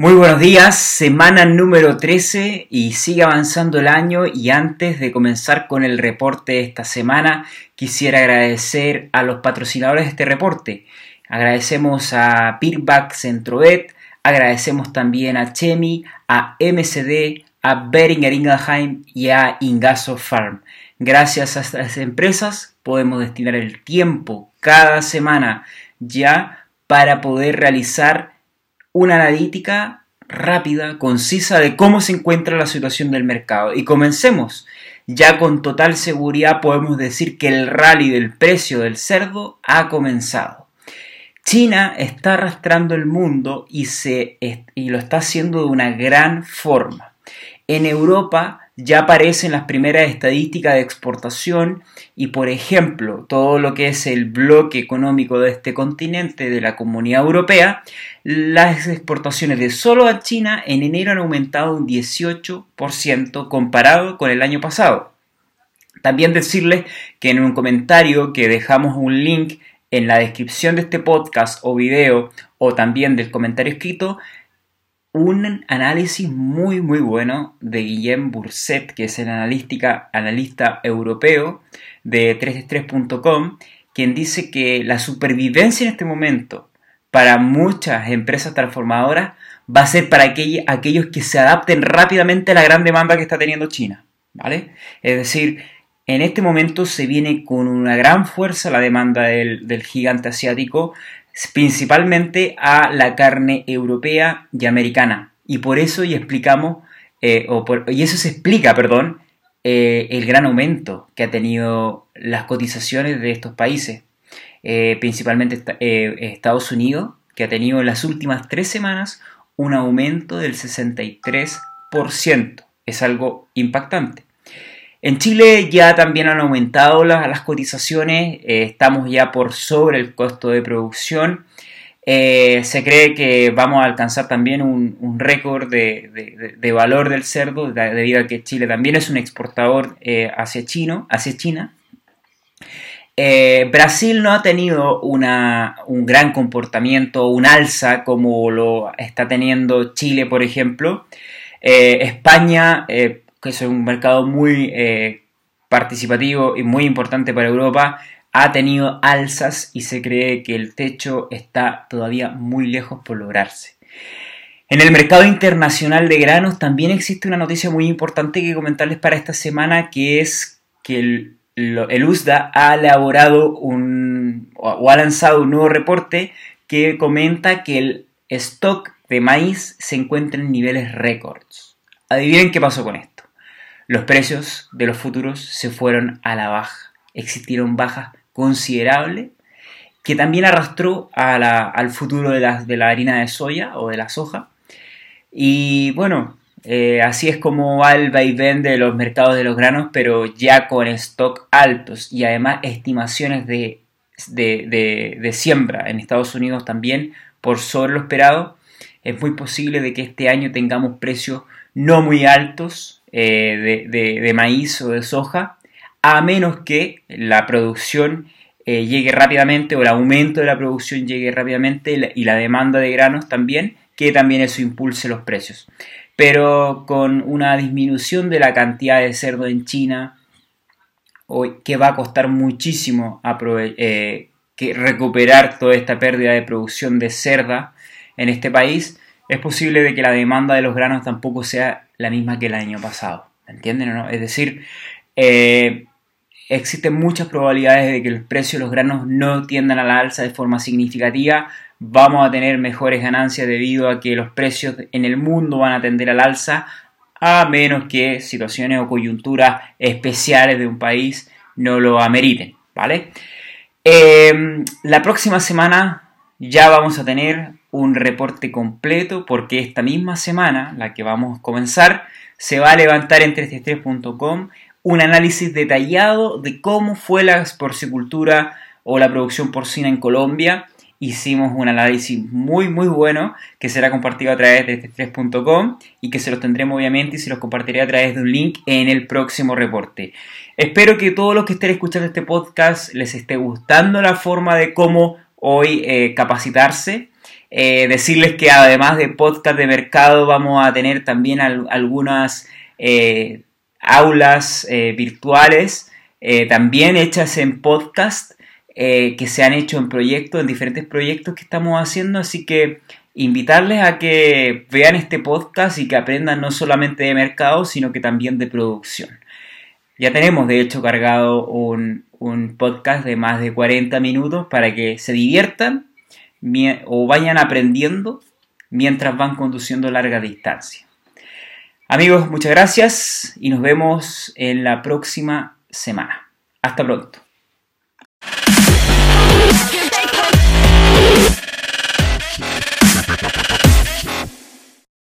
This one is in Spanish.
Muy buenos días, semana número 13 y sigue avanzando el año y antes de comenzar con el reporte de esta semana quisiera agradecer a los patrocinadores de este reporte. Agradecemos a Peerback Centrovet, agradecemos también a Chemi, a MCD, a Beringer Ingelheim y a Ingaso Farm. Gracias a estas empresas podemos destinar el tiempo cada semana ya para poder realizar una analítica rápida, concisa de cómo se encuentra la situación del mercado. Y comencemos. Ya con total seguridad podemos decir que el rally del precio del cerdo ha comenzado. China está arrastrando el mundo y, se, y lo está haciendo de una gran forma. En Europa ya aparecen las primeras estadísticas de exportación y, por ejemplo, todo lo que es el bloque económico de este continente, de la Comunidad Europea, las exportaciones de solo a China en enero han aumentado un 18% comparado con el año pasado. También decirles que en un comentario que dejamos un link en la descripción de este podcast o video o también del comentario escrito, un análisis muy muy bueno de Guillem Burset, que es el analística, analista europeo de 3 quien dice que la supervivencia en este momento para muchas empresas transformadoras va a ser para aquellos que se adapten rápidamente a la gran demanda que está teniendo China. ¿vale? Es decir, en este momento se viene con una gran fuerza la demanda del gigante asiático principalmente a la carne europea y americana. Y por eso y explicamos, eh, y eso se explica, perdón, eh, el gran aumento que ha tenido las cotizaciones de estos países, eh, principalmente Estados Unidos, que ha tenido en las últimas tres semanas un aumento del 63%. Es algo impactante. En Chile ya también han aumentado las, cotizaciones, eh, estamos ya por sobre el costo de producción. Eh, se cree que vamos a alcanzar también un, récord de, valor del cerdo, debido a que Chile también es un exportador eh, hacia, Chino, hacia China. Brasil no ha tenido un gran comportamiento, un alza como lo está teniendo Chile, por ejemplo. España que es un mercado muy eh, participativo y muy importante para Europa, ha tenido alzas y se cree que el techo está todavía muy lejos por lograrse. En el mercado internacional de granos también existe una noticia muy importante que comentarles para esta semana, que es que el, USDA ha elaborado un, o ha lanzado un nuevo reporte que comenta que el stock de maíz se encuentra en niveles récords. Adivinen qué pasó con esto los precios de los futuros se fueron a la baja. Existieron bajas considerables que también arrastró al futuro de la, de harina de soya o de la soja. Y bueno, eh, así es como va el vaivén de los mercados de los granos, pero ya con stock altos y además estimaciones de, de siembra en Estados Unidos también por sobre lo esperado, es muy posible de que este año tengamos precios no muy altos eh, de, maíz o de soja, a menos que la producción eh, llegue rápidamente o el aumento de la producción llegue rápidamente y la, demanda de granos también, que también eso impulse los precios. Pero con una disminución de la cantidad de cerdo en China, que va a costar muchísimo eh, que recuperar toda esta pérdida de producción de cerda en este país, es posible de que la demanda de los granos tampoco sea la misma que el año pasado. ¿Entienden o no? Es decir, eh, existen muchas probabilidades de que el precio de los granos no tiendan a la alza de forma significativa. Vamos a tener mejores ganancias debido a que los precios en el mundo van a tender al alza, a menos que situaciones o coyunturas especiales de un país no lo ameriten. ¿Vale? Eh, la próxima semana ya vamos a tener un reporte completo porque esta misma semana, la que vamos a comenzar, se va a levantar en 333.com un análisis detallado de cómo fue la porcicultura o la producción porcina en Colombia. Hicimos un análisis muy muy bueno que será compartido a través de 333.com y que se los tendremos obviamente y se los compartiré a través de un link en el próximo reporte. Espero que todos los que estén escuchando este podcast les esté gustando la forma de cómo hoy eh, capacitarse Eh, decirles que además de podcast de mercado vamos a tener también algunas eh, aulas virtuales también hechas en podcast que se han hecho en proyectos, en diferentes proyectos que estamos haciendo. Así que invitarles a que vean este podcast y que aprendan no solamente de mercado, sino que también de producción. Ya tenemos de hecho cargado un, un podcast de más de 40 minutos para que se diviertan o vayan aprendiendo mientras van conduciendo larga distancia. Amigos, muchas gracias y nos vemos en la próxima semana. Hasta pronto.